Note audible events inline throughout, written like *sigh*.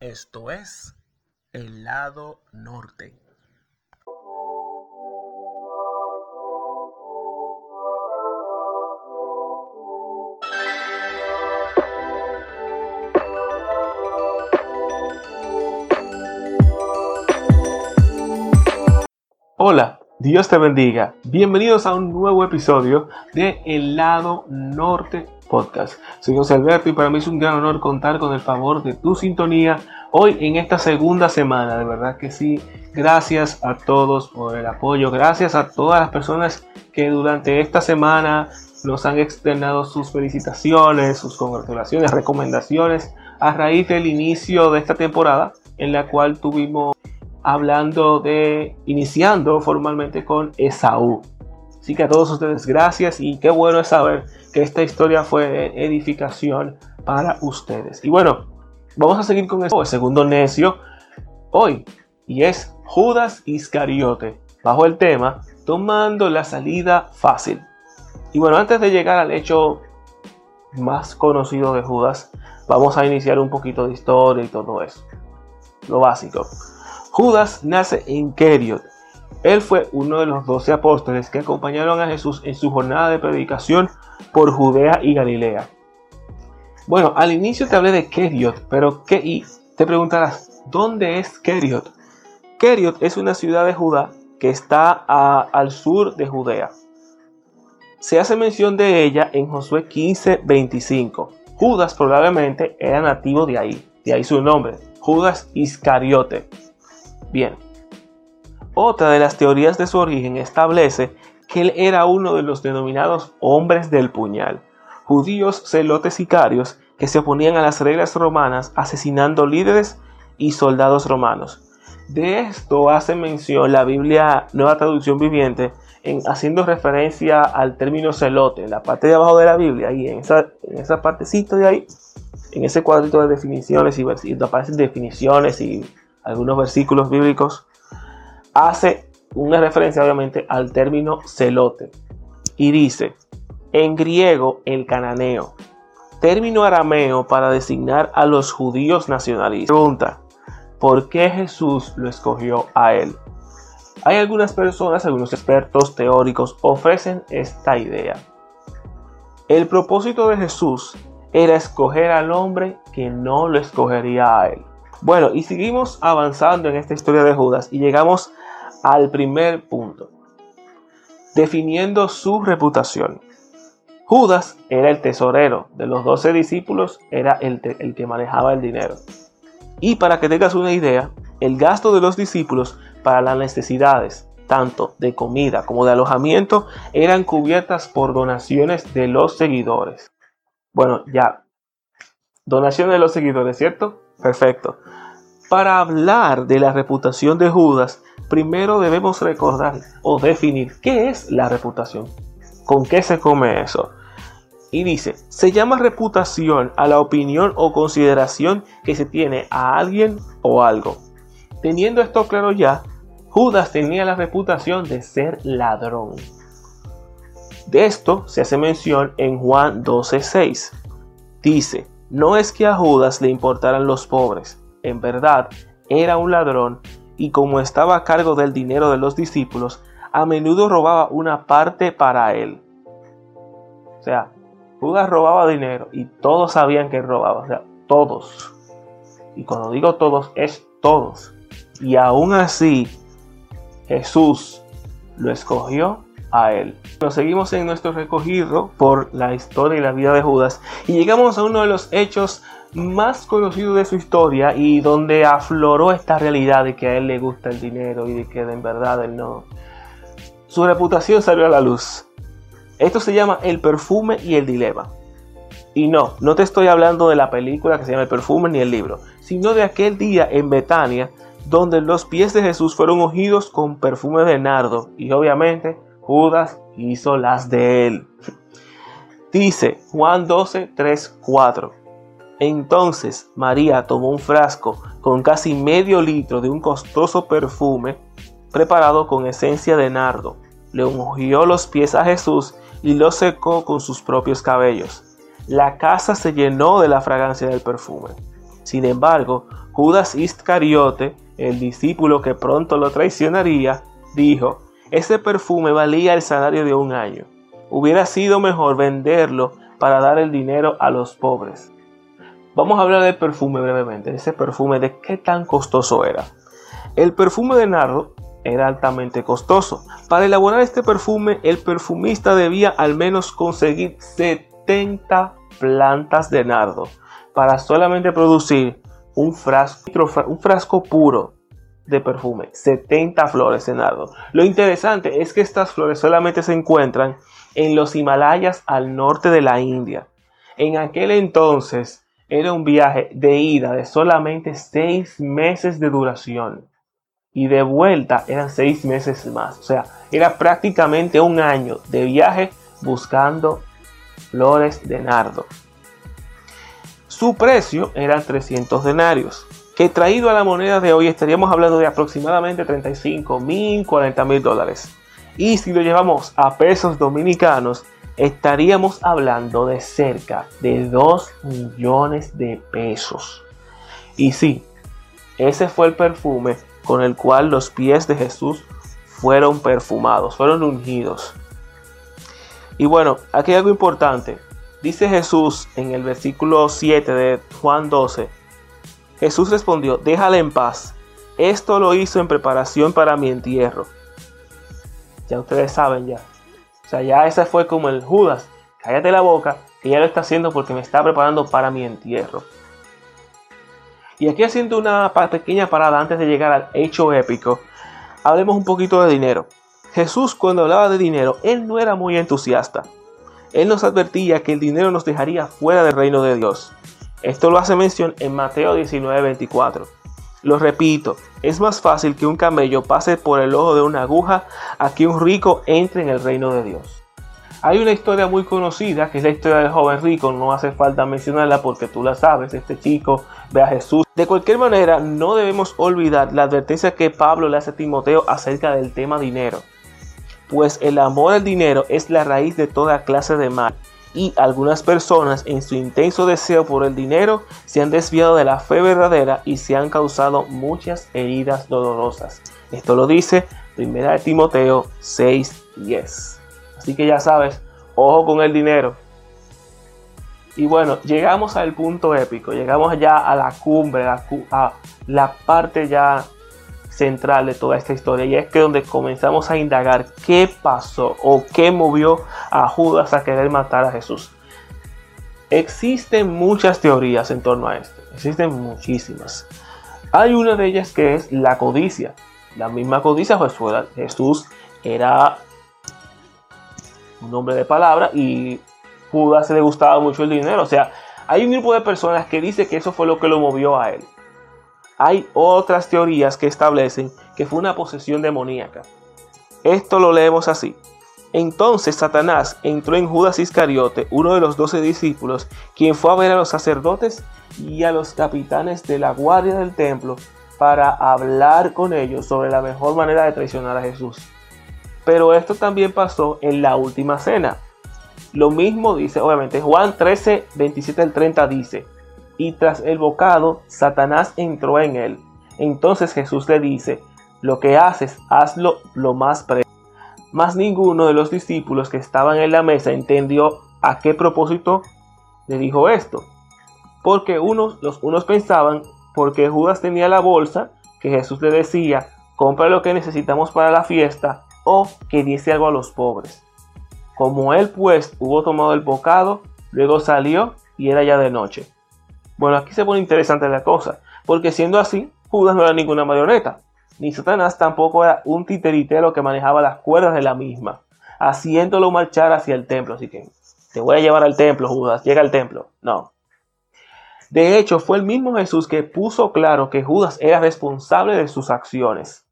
Esto es el lado norte. Hola, Dios te bendiga. Bienvenidos a un nuevo episodio de El lado norte podcast. Soy José Alberto y para mí es un gran honor contar con el favor de tu sintonía hoy en esta segunda semana. De verdad que sí. Gracias a todos por el apoyo. Gracias a todas las personas que durante esta semana nos han externado sus felicitaciones, sus congratulaciones, recomendaciones a raíz del inicio de esta temporada en la cual tuvimos hablando de iniciando formalmente con Esaú. Así que a todos ustedes gracias y qué bueno es saber que esta historia fue edificación para ustedes. Y bueno, vamos a seguir con el segundo necio hoy y es Judas Iscariote, bajo el tema tomando la salida fácil. Y bueno, antes de llegar al hecho más conocido de Judas, vamos a iniciar un poquito de historia y todo eso. Lo básico. Judas nace en Keriot, él fue uno de los doce apóstoles que acompañaron a Jesús en su jornada de predicación por Judea y Galilea. Bueno, al inicio te hablé de Keriot, pero ¿qué? Y te preguntarás, ¿dónde es Keriot? Keriot es una ciudad de Judá que está al sur de Judea. Se hace mención de ella en Josué 15, 25. Judas probablemente era nativo de ahí, de ahí su nombre, Judas Iscariote. Bien, otra de las teorías de su origen establece que él era uno de los denominados hombres del puñal, judíos celotes sicarios que se oponían a las reglas romanas asesinando líderes y soldados romanos. De esto hace mención la Biblia Nueva Traducción Viviente en, haciendo referencia al término celote, en la parte de abajo de la Biblia, y en esa, en esa partecita de ahí, en ese cuadrito de definiciones y, y aparecen definiciones y algunos versículos bíblicos hace una referencia obviamente al término celote y dice, en griego el cananeo, término arameo para designar a los judíos nacionalistas. Pregunta, ¿por qué Jesús lo escogió a él? Hay algunas personas, algunos expertos teóricos ofrecen esta idea. El propósito de Jesús era escoger al hombre que no lo escogería a él. Bueno, y seguimos avanzando en esta historia de Judas y llegamos al primer punto, definiendo su reputación. Judas era el tesorero de los doce discípulos, era el, el, que manejaba el dinero. Y para que tengas una idea, el gasto de los discípulos para las necesidades, tanto de comida como de alojamiento, eran cubiertas por donaciones de los seguidores. Bueno, ya, donaciones de los seguidores, ¿cierto? Perfecto. Para hablar de la reputación de Judas, primero debemos recordar o definir qué es la reputación, con qué se come eso. Y dice, se llama reputación a la opinión o consideración que se tiene a alguien o algo. Teniendo esto claro ya, Judas tenía la reputación de ser ladrón. De esto se hace mención en Juan 12:6. Dice, no es que a Judas le importaran los pobres, en verdad, era un ladrón y como estaba a cargo del dinero de los discípulos, a menudo robaba una parte para él. O sea, Judas robaba dinero y todos sabían que robaba, o sea, todos. Y cuando digo todos, es todos. Y aún así, Jesús lo escogió a él. Nos seguimos en nuestro recogido por la historia y la vida de Judas y llegamos a uno de los hechos más conocido de su historia y donde afloró esta realidad de que a él le gusta el dinero y de que en verdad él no. Su reputación salió a la luz. Esto se llama El perfume y el dilema. Y no, no te estoy hablando de la película que se llama El perfume ni el libro, sino de aquel día en Betania donde los pies de Jesús fueron ungidos con perfume de nardo y obviamente Judas hizo las de él. *laughs* Dice Juan 12, 3, 4. Entonces María tomó un frasco con casi medio litro de un costoso perfume preparado con esencia de nardo. Le ungió los pies a Jesús y los secó con sus propios cabellos. La casa se llenó de la fragancia del perfume. Sin embargo, Judas Iscariote, el discípulo que pronto lo traicionaría, dijo, ese perfume valía el salario de un año. Hubiera sido mejor venderlo para dar el dinero a los pobres. Vamos a hablar del perfume brevemente, ese perfume de qué tan costoso era. El perfume de nardo era altamente costoso. Para elaborar este perfume, el perfumista debía al menos conseguir 70 plantas de nardo para solamente producir un frasco, un frasco puro de perfume, 70 flores de nardo. Lo interesante es que estas flores solamente se encuentran en los Himalayas al norte de la India. En aquel entonces era un viaje de ida de solamente 6 meses de duración y de vuelta eran 6 meses más. O sea, era prácticamente un año de viaje buscando flores de nardo. Su precio era 300 denarios, que traído a la moneda de hoy estaríamos hablando de aproximadamente 35 mil, 40 mil dólares. Y si lo llevamos a pesos dominicanos, estaríamos hablando de cerca de 2 millones de pesos. Y sí, ese fue el perfume con el cual los pies de Jesús fueron perfumados, fueron ungidos. Y bueno, aquí hay algo importante. Dice Jesús en el versículo 7 de Juan 12. Jesús respondió, déjale en paz. Esto lo hizo en preparación para mi entierro. Ya ustedes saben ya. Sea, ya ese fue como el Judas. Cállate la boca, que ya lo está haciendo porque me está preparando para mi entierro. Y aquí haciendo una pequeña parada antes de llegar al hecho épico, hablemos un poquito de dinero. Jesús cuando hablaba de dinero, él no era muy entusiasta. Él nos advertía que el dinero nos dejaría fuera del reino de Dios. Esto lo hace mención en Mateo 19:24. Lo repito, es más fácil que un camello pase por el ojo de una aguja a que un rico entre en el reino de Dios. Hay una historia muy conocida, que es la historia del joven rico, no hace falta mencionarla porque tú la sabes, este chico ve a Jesús. De cualquier manera, no debemos olvidar la advertencia que Pablo le hace a Timoteo acerca del tema dinero. Pues el amor al dinero es la raíz de toda clase de mal y algunas personas en su intenso deseo por el dinero se han desviado de la fe verdadera y se han causado muchas heridas dolorosas. Esto lo dice 1 Timoteo 6:10. Así que ya sabes, ojo con el dinero. Y bueno, llegamos al punto épico, llegamos ya a la cumbre, a la parte ya central de toda esta historia. Y es que donde comenzamos a indagar qué pasó o qué movió a Judas a querer matar a Jesús. Existen muchas teorías en torno a esto, existen muchísimas. Hay una de ellas que es la codicia. La misma codicia, pues Jesús era un nombre de palabra y Judas le gustaba mucho el dinero. O sea, hay un grupo de personas que dice que eso fue lo que lo movió a él. Hay otras teorías que establecen que fue una posesión demoníaca. Esto lo leemos así. Entonces Satanás entró en Judas Iscariote, uno de los doce discípulos, quien fue a ver a los sacerdotes y a los capitanes de la guardia del templo para hablar con ellos sobre la mejor manera de traicionar a Jesús. Pero esto también pasó en la última cena. Lo mismo dice, obviamente, Juan 13, 27 al 30 dice, y tras el bocado, Satanás entró en él. Entonces Jesús le dice, lo que haces, hazlo lo más pre. Mas ninguno de los discípulos que estaban en la mesa entendió a qué propósito le dijo esto. Porque unos, los unos pensaban, porque Judas tenía la bolsa, que Jesús le decía, compra lo que necesitamos para la fiesta, o que diese algo a los pobres. Como él pues hubo tomado el bocado, luego salió y era ya de noche. Bueno, aquí se pone interesante la cosa, porque siendo así, Judas no era ninguna marioneta, ni Satanás tampoco era un titeritero que manejaba las cuerdas de la misma, haciéndolo marchar hacia el templo. Así que te voy a llevar al templo, Judas, llega al templo. No. De hecho, fue el mismo Jesús que puso claro que Judas era responsable de sus acciones.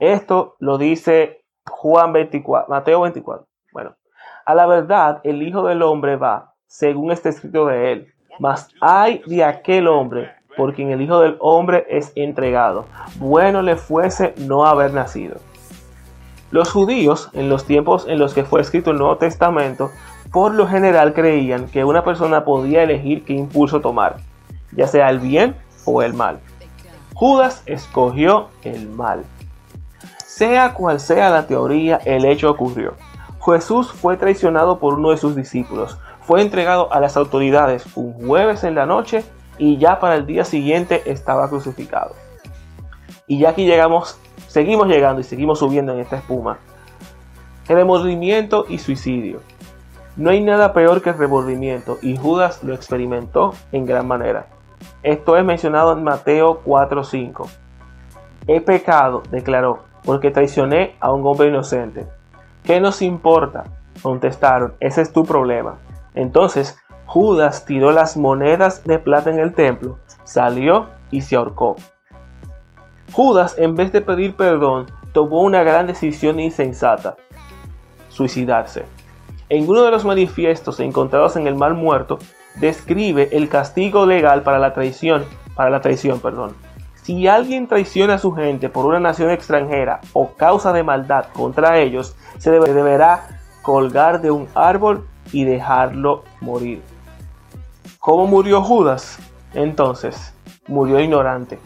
Esto lo dice Juan 24, Mateo 24. Bueno, a la verdad el Hijo del Hombre va, según está escrito de él. Mas hay de aquel hombre por quien el Hijo del Hombre es entregado. Bueno le fuese no haber nacido. Los judíos, en los tiempos en los que fue escrito el Nuevo Testamento, por lo general creían que una persona podía elegir qué impulso tomar, ya sea el bien o el mal. Judas escogió el mal. Sea cual sea la teoría, el hecho ocurrió. Jesús fue traicionado por uno de sus discípulos, fue entregado a las autoridades un jueves en la noche y ya para el día siguiente estaba crucificado. Y ya aquí llegamos, seguimos llegando y seguimos subiendo en esta espuma. Remordimiento y suicidio. No hay nada peor que el remordimiento y Judas lo experimentó en gran manera. Esto es mencionado en Mateo 4:5. He pecado, declaró, porque traicioné a un hombre inocente. ¿Qué nos importa? Contestaron, ese es tu problema. Entonces Judas tiró las monedas de plata en el templo, salió y se ahorcó. Judas, en vez de pedir perdón, tomó una gran decisión insensata, suicidarse. En uno de los manifiestos encontrados en el Mar Muerto, describe el castigo legal para la traición, para la traición, perdón. Si alguien traiciona a su gente por una nación extranjera o causa de maldad contra ellos, se deberá colgar de un árbol y dejarlo morir. ¿Cómo murió Judas? Entonces, murió ignorante.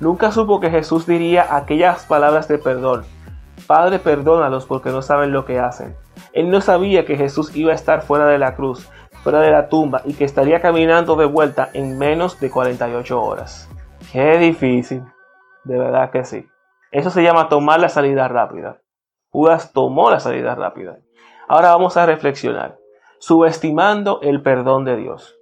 Nunca supo que Jesús diría aquellas palabras de perdón. Padre, perdónalos porque no saben lo que hacen. Él no sabía que Jesús iba a estar fuera de la cruz, fuera de la tumba y que estaría caminando de vuelta en menos de 48 horas. Qué difícil. De verdad que sí. Eso se llama tomar la salida rápida. Judas tomó la salida rápida. Ahora vamos a reflexionar. Subestimando el perdón de Dios.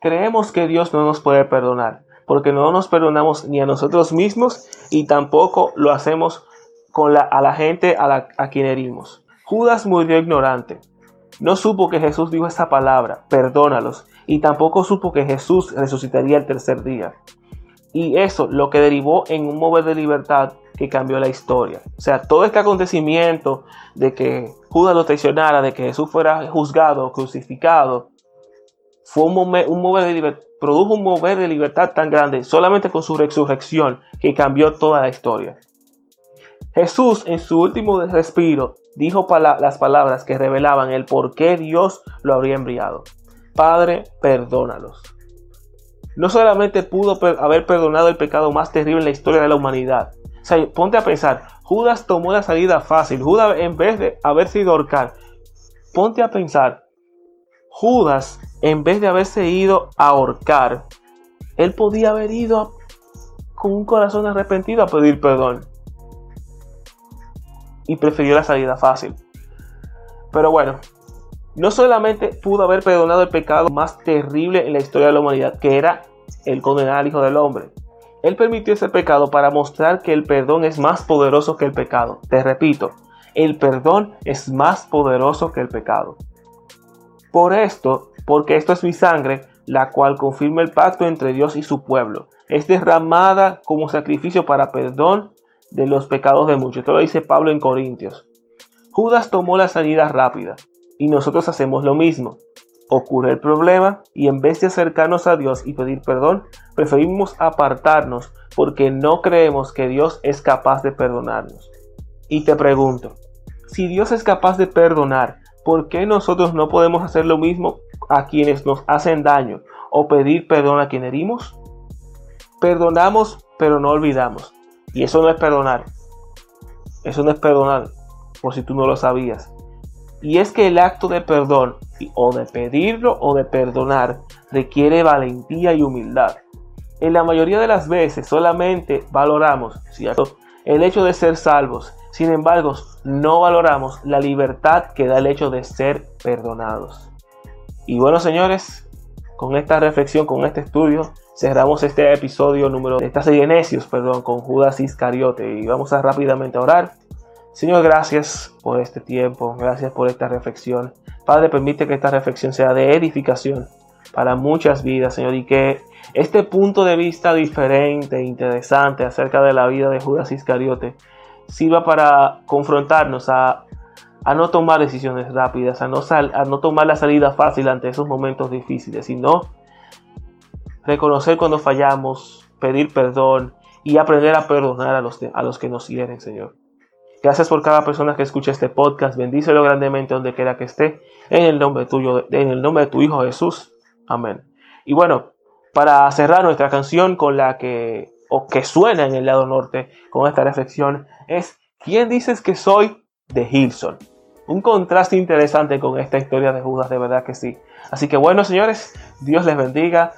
Creemos que Dios no nos puede perdonar, porque no nos perdonamos ni a nosotros mismos y tampoco lo hacemos con la, a la gente a, a quien herimos. Judas murió ignorante. No supo que Jesús dijo esa palabra, perdónalos, y tampoco supo que Jesús resucitaría el tercer día. Y eso lo que derivó en un mover de libertad que cambió la historia. O sea, todo este acontecimiento de que Judas lo traicionara, de que Jesús fuera juzgado, crucificado, fue un, un mover de libertad, produjo un mover de libertad tan grande solamente con su resurrección que cambió toda la historia. Jesús en su último respiro dijo las palabras que revelaban el por qué Dios lo habría enviado. Padre, perdónalos. No solamente pudo haber perdonado el pecado más terrible en la historia de la humanidad. O sea, ponte a pensar, Judas tomó la salida fácil. Judas, en vez de haber sido ahorcar, ponte a pensar, Judas, en vez de haberse ido a ahorcar, él podía haber ido con un corazón arrepentido a pedir perdón y prefirió la salida fácil. Pero bueno, no solamente pudo haber perdonado el pecado más terrible en la historia de la humanidad, que era el condenar al Hijo del Hombre. Él permitió ese pecado para mostrar que el perdón es más poderoso que el pecado. Te repito, el perdón es más poderoso que el pecado. Por esto, porque esto es mi sangre, la cual confirma el pacto entre Dios y su pueblo. Es derramada como sacrificio para perdón de los pecados de muchos. Esto lo dice Pablo en Corintios. Judas tomó la salida rápida y nosotros hacemos lo mismo. Ocurre el problema y en vez de acercarnos a Dios y pedir perdón, preferimos apartarnos porque no creemos que Dios es capaz de perdonarnos. Y te pregunto, si Dios es capaz de perdonar, ¿por qué nosotros no podemos hacer lo mismo a quienes nos hacen daño o pedir perdón a quien herimos? Perdonamos, pero no olvidamos. Y eso no es perdonar. Eso no es perdonar, por si tú no lo sabías. Y es que el acto de perdón, o de pedirlo o de perdonar, requiere valentía y humildad. En la mayoría de las veces solamente valoramos ¿cierto? el hecho de ser salvos. Sin embargo, no valoramos la libertad que da el hecho de ser perdonados. Y bueno, señores, con esta reflexión, con este estudio, cerramos este episodio número de esta serie de perdón, con Judas Iscariote y vamos a rápidamente orar. Señor, gracias por este tiempo, gracias por esta reflexión. Padre, permite que esta reflexión sea de edificación para muchas vidas, Señor, y que este punto de vista diferente, interesante acerca de la vida de Judas Iscariote sirva para confrontarnos a, a no tomar decisiones rápidas, a no, a no tomar la salida fácil ante esos momentos difíciles, sino reconocer cuando fallamos, pedir perdón y aprender a perdonar a los, a los que nos hieren, Señor. Gracias por cada persona que escucha este podcast. Bendícelo grandemente donde quiera que esté. En el nombre tuyo, en el nombre de tu Hijo Jesús. Amén. Y bueno, para cerrar nuestra canción con la que, o que suena en el lado norte con esta reflexión, es ¿Quién dices que soy? de Hilson. Un contraste interesante con esta historia de Judas, de verdad que sí. Así que bueno, señores, Dios les bendiga.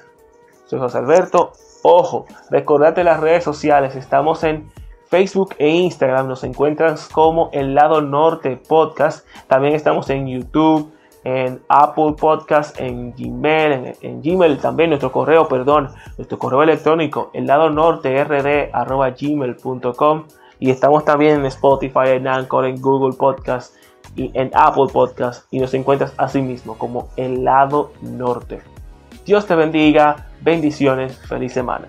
Soy José Alberto. Ojo, recordate las redes sociales. Estamos en Facebook e Instagram. Nos encuentras como El Lado Norte Podcast. También estamos en YouTube, en Apple Podcast, en Gmail, en, Gmail también nuestro correo, perdón, nuestro correo electrónico, el lado norte rd y estamos también en Spotify, en Anchor, en Google Podcast y en Apple Podcast y nos encuentras así mismo como el lado norte. Dios te bendiga, bendiciones, feliz semana.